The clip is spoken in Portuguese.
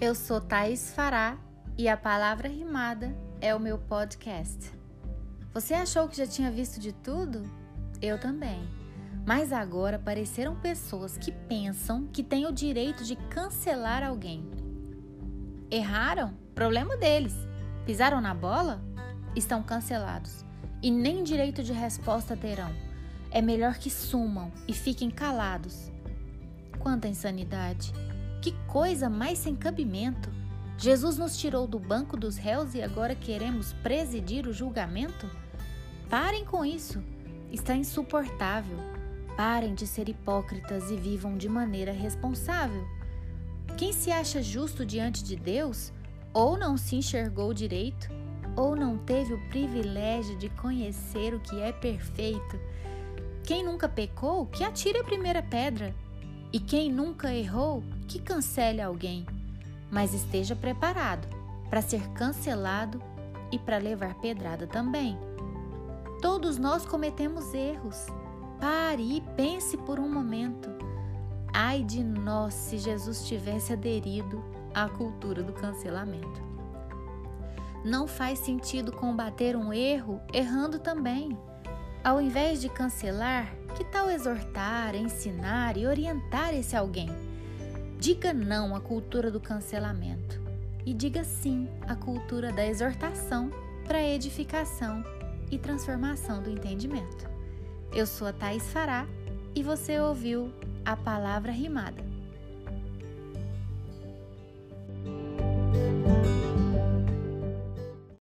Eu sou Thaís Fará e a palavra rimada é o meu podcast. Você achou que já tinha visto de tudo? Eu também. Mas agora apareceram pessoas que pensam que têm o direito de cancelar alguém. Erraram? Problema deles. Pisaram na bola? Estão cancelados. E nem direito de resposta terão. É melhor que sumam e fiquem calados. Quanta insanidade! Que coisa mais sem cabimento! Jesus nos tirou do banco dos réus e agora queremos presidir o julgamento? Parem com isso! Está insuportável. Parem de ser hipócritas e vivam de maneira responsável. Quem se acha justo diante de Deus, ou não se enxergou direito, ou não teve o privilégio de conhecer o que é perfeito. Quem nunca pecou, que atire a primeira pedra. E quem nunca errou, que cancele alguém, mas esteja preparado para ser cancelado e para levar pedrada também. Todos nós cometemos erros. Pare e pense por um momento. Ai de nós se Jesus tivesse aderido à cultura do cancelamento. Não faz sentido combater um erro errando também. Ao invés de cancelar, que tal exortar, ensinar e orientar esse alguém? Diga não à cultura do cancelamento e diga sim à cultura da exortação para edificação e transformação do entendimento. Eu sou a Thais Fará e você ouviu a palavra rimada.